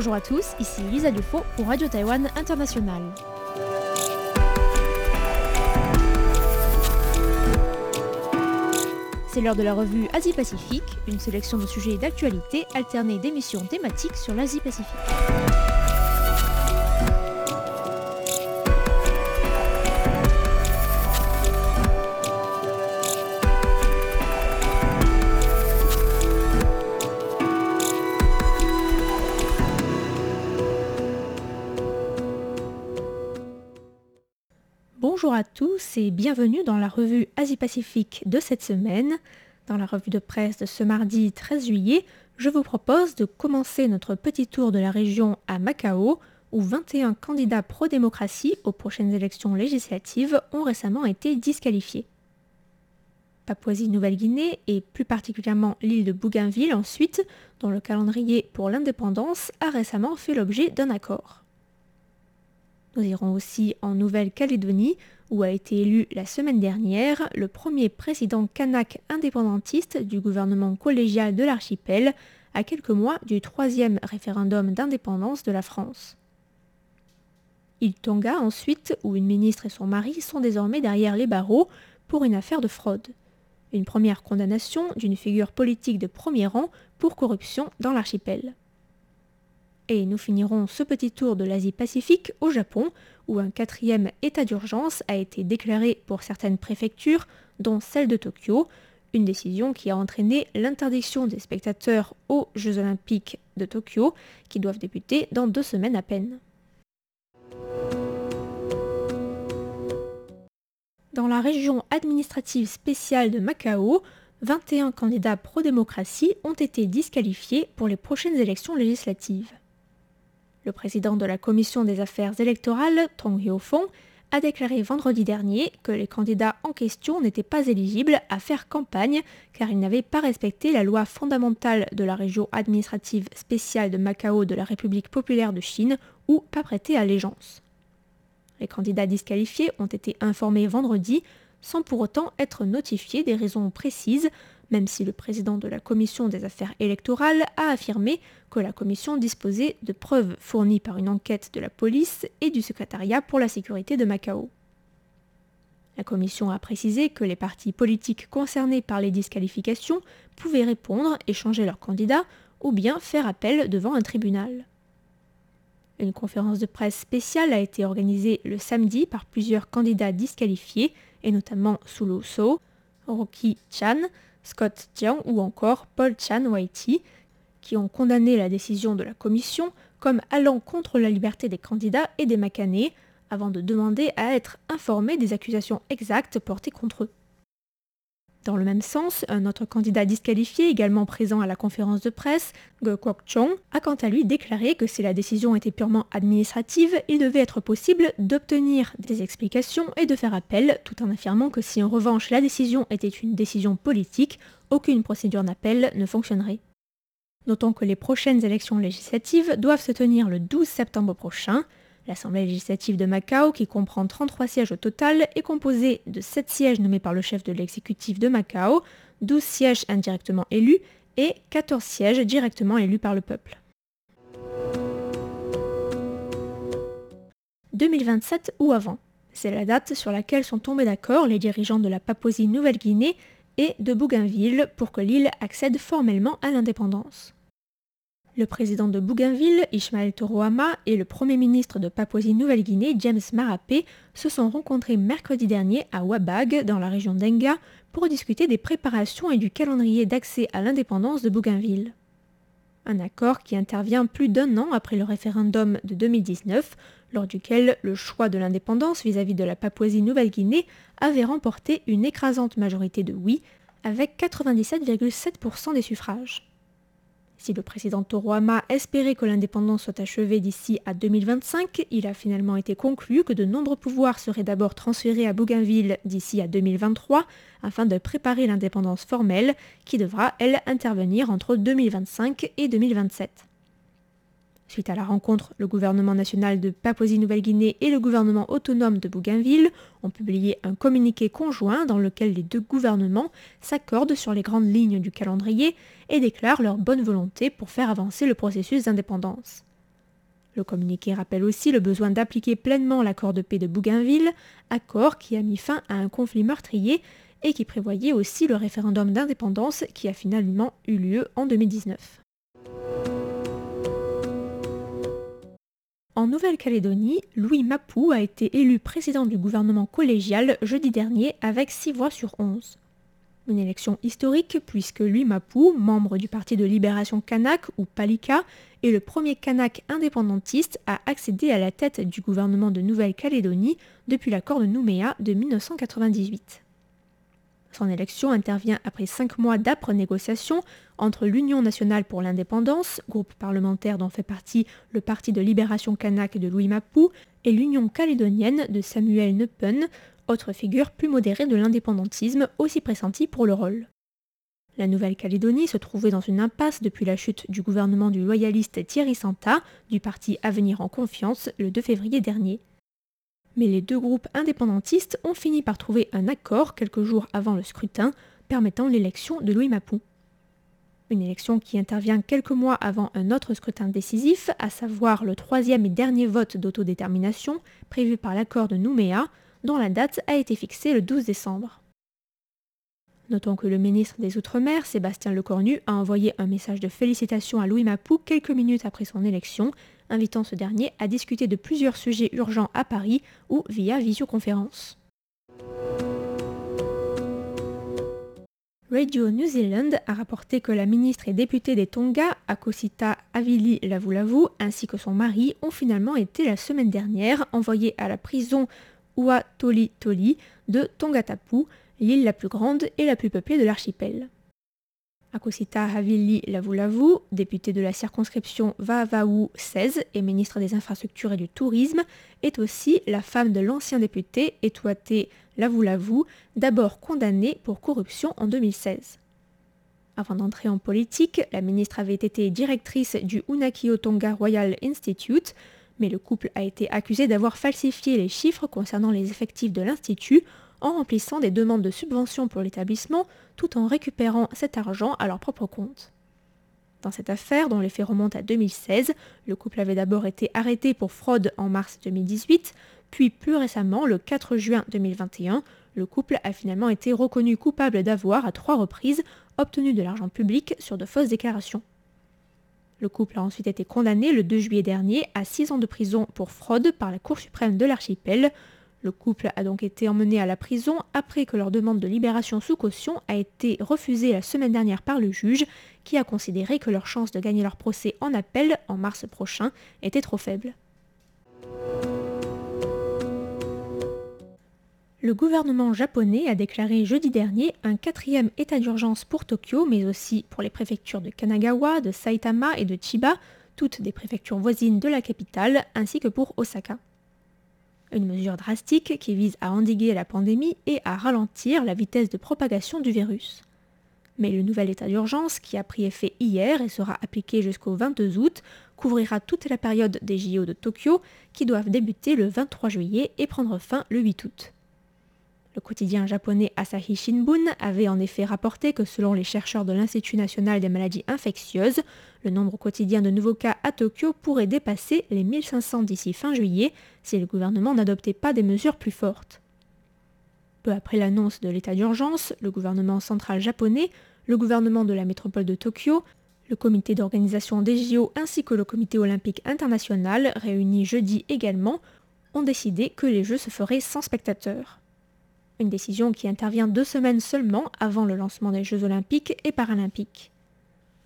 Bonjour à tous, ici Lisa Dufaux pour Radio Taïwan International. C'est l'heure de la revue Asie-Pacifique, une sélection de sujets d'actualité alternée d'émissions thématiques sur l'Asie-Pacifique. Bonjour à tous et bienvenue dans la revue Asie-Pacifique de cette semaine. Dans la revue de presse de ce mardi 13 juillet, je vous propose de commencer notre petit tour de la région à Macao, où 21 candidats pro-démocratie aux prochaines élections législatives ont récemment été disqualifiés. Papouasie-Nouvelle-Guinée et plus particulièrement l'île de Bougainville ensuite, dont le calendrier pour l'indépendance a récemment fait l'objet d'un accord. Nous irons aussi en Nouvelle-Calédonie, où a été élu la semaine dernière le premier président kanak indépendantiste du gouvernement collégial de l'archipel, à quelques mois du troisième référendum d'indépendance de la France. Il Tonga ensuite, où une ministre et son mari sont désormais derrière les barreaux pour une affaire de fraude. Une première condamnation d'une figure politique de premier rang pour corruption dans l'archipel. Et nous finirons ce petit tour de l'Asie-Pacifique au Japon, où un quatrième état d'urgence a été déclaré pour certaines préfectures, dont celle de Tokyo, une décision qui a entraîné l'interdiction des spectateurs aux Jeux olympiques de Tokyo, qui doivent débuter dans deux semaines à peine. Dans la région administrative spéciale de Macao, 21 candidats pro-démocratie ont été disqualifiés pour les prochaines élections législatives. Le président de la commission des affaires électorales, Tong Hyo-fong, a déclaré vendredi dernier que les candidats en question n'étaient pas éligibles à faire campagne car ils n'avaient pas respecté la loi fondamentale de la région administrative spéciale de Macao de la République populaire de Chine ou pas prêté allégeance. Les candidats disqualifiés ont été informés vendredi sans pour autant être notifiés des raisons précises même si le président de la commission des affaires électorales a affirmé que la commission disposait de preuves fournies par une enquête de la police et du secrétariat pour la sécurité de Macao. La commission a précisé que les partis politiques concernés par les disqualifications pouvaient répondre et changer leur candidat ou bien faire appel devant un tribunal. Une conférence de presse spéciale a été organisée le samedi par plusieurs candidats disqualifiés, et notamment Sulu So, Rocky Chan, Scott Jiang ou encore Paul Chan Waiti, qui ont condamné la décision de la commission comme allant contre la liberté des candidats et des macanés, avant de demander à être informés des accusations exactes portées contre eux. Dans le même sens, un autre candidat disqualifié, également présent à la conférence de presse, Go Kwok Chong, a quant à lui déclaré que si la décision était purement administrative, il devait être possible d'obtenir des explications et de faire appel, tout en affirmant que si en revanche la décision était une décision politique, aucune procédure d'appel ne fonctionnerait. Notons que les prochaines élections législatives doivent se tenir le 12 septembre prochain, L'Assemblée législative de Macao, qui comprend 33 sièges au total, est composée de 7 sièges nommés par le chef de l'exécutif de Macao, 12 sièges indirectement élus et 14 sièges directement élus par le peuple. 2027 ou avant. C'est la date sur laquelle sont tombés d'accord les dirigeants de la Papouasie-Nouvelle-Guinée et de Bougainville pour que l'île accède formellement à l'indépendance. Le président de Bougainville, Ismaël Torohama, et le premier ministre de Papouasie-Nouvelle-Guinée, James Marapé, se sont rencontrés mercredi dernier à Wabag, dans la région d'Enga, pour discuter des préparations et du calendrier d'accès à l'indépendance de Bougainville. Un accord qui intervient plus d'un an après le référendum de 2019, lors duquel le choix de l'indépendance vis-à-vis de la Papouasie-Nouvelle-Guinée avait remporté une écrasante majorité de oui, avec 97,7% des suffrages. Si le président Torohama espérait que l'indépendance soit achevée d'ici à 2025, il a finalement été conclu que de nombreux pouvoirs seraient d'abord transférés à Bougainville d'ici à 2023 afin de préparer l'indépendance formelle qui devra, elle, intervenir entre 2025 et 2027. Suite à la rencontre, le gouvernement national de Papouasie-Nouvelle-Guinée et le gouvernement autonome de Bougainville ont publié un communiqué conjoint dans lequel les deux gouvernements s'accordent sur les grandes lignes du calendrier et déclarent leur bonne volonté pour faire avancer le processus d'indépendance. Le communiqué rappelle aussi le besoin d'appliquer pleinement l'accord de paix de Bougainville, accord qui a mis fin à un conflit meurtrier et qui prévoyait aussi le référendum d'indépendance qui a finalement eu lieu en 2019. En Nouvelle-Calédonie, Louis Mapou a été élu président du gouvernement collégial jeudi dernier avec 6 voix sur 11. Une élection historique puisque Louis Mapou, membre du Parti de libération kanak ou Palika, est le premier kanak indépendantiste à accéder à la tête du gouvernement de Nouvelle-Calédonie depuis l'accord de Nouméa de 1998. Son élection intervient après cinq mois d'âpres négociations entre l'Union nationale pour l'indépendance, groupe parlementaire dont fait partie le Parti de libération kanak de Louis Mapou, et l'Union calédonienne de Samuel Nepen, autre figure plus modérée de l'indépendantisme aussi pressentie pour le rôle. La Nouvelle-Calédonie se trouvait dans une impasse depuis la chute du gouvernement du loyaliste Thierry Santa, du parti Avenir en Confiance, le 2 février dernier. Mais les deux groupes indépendantistes ont fini par trouver un accord quelques jours avant le scrutin permettant l'élection de Louis Mapou. Une élection qui intervient quelques mois avant un autre scrutin décisif, à savoir le troisième et dernier vote d'autodétermination prévu par l'accord de Nouméa, dont la date a été fixée le 12 décembre. Notons que le ministre des Outre-mer, Sébastien Lecornu, a envoyé un message de félicitations à Louis Mapou quelques minutes après son élection, invitant ce dernier à discuter de plusieurs sujets urgents à Paris ou via visioconférence. Radio New Zealand a rapporté que la ministre et députée des Tonga, Akosita Avili Lavulavu, ainsi que son mari, ont finalement été la semaine dernière envoyés à la prison Uatoli Toli de Tongatapu, l'île la plus grande et la plus peuplée de l'archipel. Akosita Havili députée de la circonscription Vavau 16 et ministre des Infrastructures et du Tourisme, est aussi la femme de l'ancien député Etouate Lavulavu, d'abord condamné pour corruption en 2016. Avant d'entrer en politique, la ministre avait été directrice du Unakio Tonga Royal Institute, mais le couple a été accusé d'avoir falsifié les chiffres concernant les effectifs de l'Institut en remplissant des demandes de subvention pour l'établissement tout en récupérant cet argent à leur propre compte. Dans cette affaire, dont les faits remontent à 2016, le couple avait d'abord été arrêté pour fraude en mars 2018, puis plus récemment, le 4 juin 2021, le couple a finalement été reconnu coupable d'avoir, à trois reprises, obtenu de l'argent public sur de fausses déclarations. Le couple a ensuite été condamné le 2 juillet dernier à 6 ans de prison pour fraude par la Cour suprême de l'archipel, le couple a donc été emmené à la prison après que leur demande de libération sous caution a été refusée la semaine dernière par le juge, qui a considéré que leur chance de gagner leur procès en appel en mars prochain était trop faible. Le gouvernement japonais a déclaré jeudi dernier un quatrième état d'urgence pour Tokyo, mais aussi pour les préfectures de Kanagawa, de Saitama et de Chiba, toutes des préfectures voisines de la capitale, ainsi que pour Osaka une mesure drastique qui vise à endiguer la pandémie et à ralentir la vitesse de propagation du virus. Mais le nouvel état d'urgence, qui a pris effet hier et sera appliqué jusqu'au 22 août, couvrira toute la période des JO de Tokyo, qui doivent débuter le 23 juillet et prendre fin le 8 août. Le quotidien japonais Asahi Shinbun avait en effet rapporté que selon les chercheurs de l'Institut national des maladies infectieuses, le nombre quotidien de nouveaux cas à Tokyo pourrait dépasser les 1500 d'ici fin juillet si le gouvernement n'adoptait pas des mesures plus fortes. Peu après l'annonce de l'état d'urgence, le gouvernement central japonais, le gouvernement de la métropole de Tokyo, le comité d'organisation des JO ainsi que le comité olympique international, réunis jeudi également, ont décidé que les Jeux se feraient sans spectateurs une décision qui intervient deux semaines seulement avant le lancement des Jeux olympiques et paralympiques.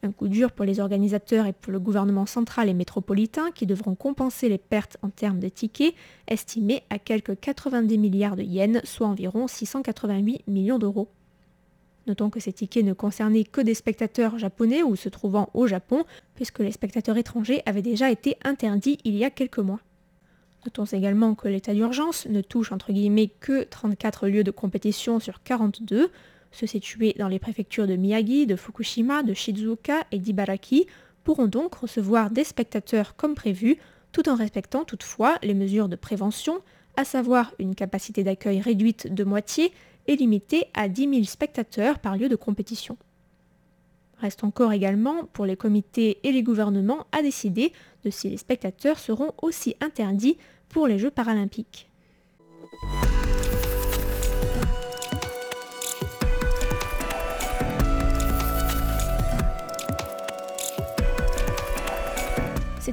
Un coup dur pour les organisateurs et pour le gouvernement central et métropolitain qui devront compenser les pertes en termes de tickets, estimées à quelques 90 milliards de yens, soit environ 688 millions d'euros. Notons que ces tickets ne concernaient que des spectateurs japonais ou se trouvant au Japon, puisque les spectateurs étrangers avaient déjà été interdits il y a quelques mois. Notons également que l'état d'urgence ne touche entre guillemets que 34 lieux de compétition sur 42, ceux situés dans les préfectures de Miyagi, de Fukushima, de Shizuoka et d'Ibaraki pourront donc recevoir des spectateurs comme prévu, tout en respectant toutefois les mesures de prévention, à savoir une capacité d'accueil réduite de moitié et limitée à 10 000 spectateurs par lieu de compétition. Reste encore également pour les comités et les gouvernements à décider de si les spectateurs seront aussi interdits pour les Jeux paralympiques.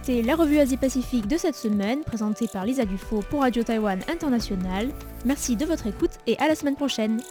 C'était la revue Asie-Pacifique de cette semaine, présentée par Lisa Dufaux pour Radio Taïwan International. Merci de votre écoute et à la semaine prochaine.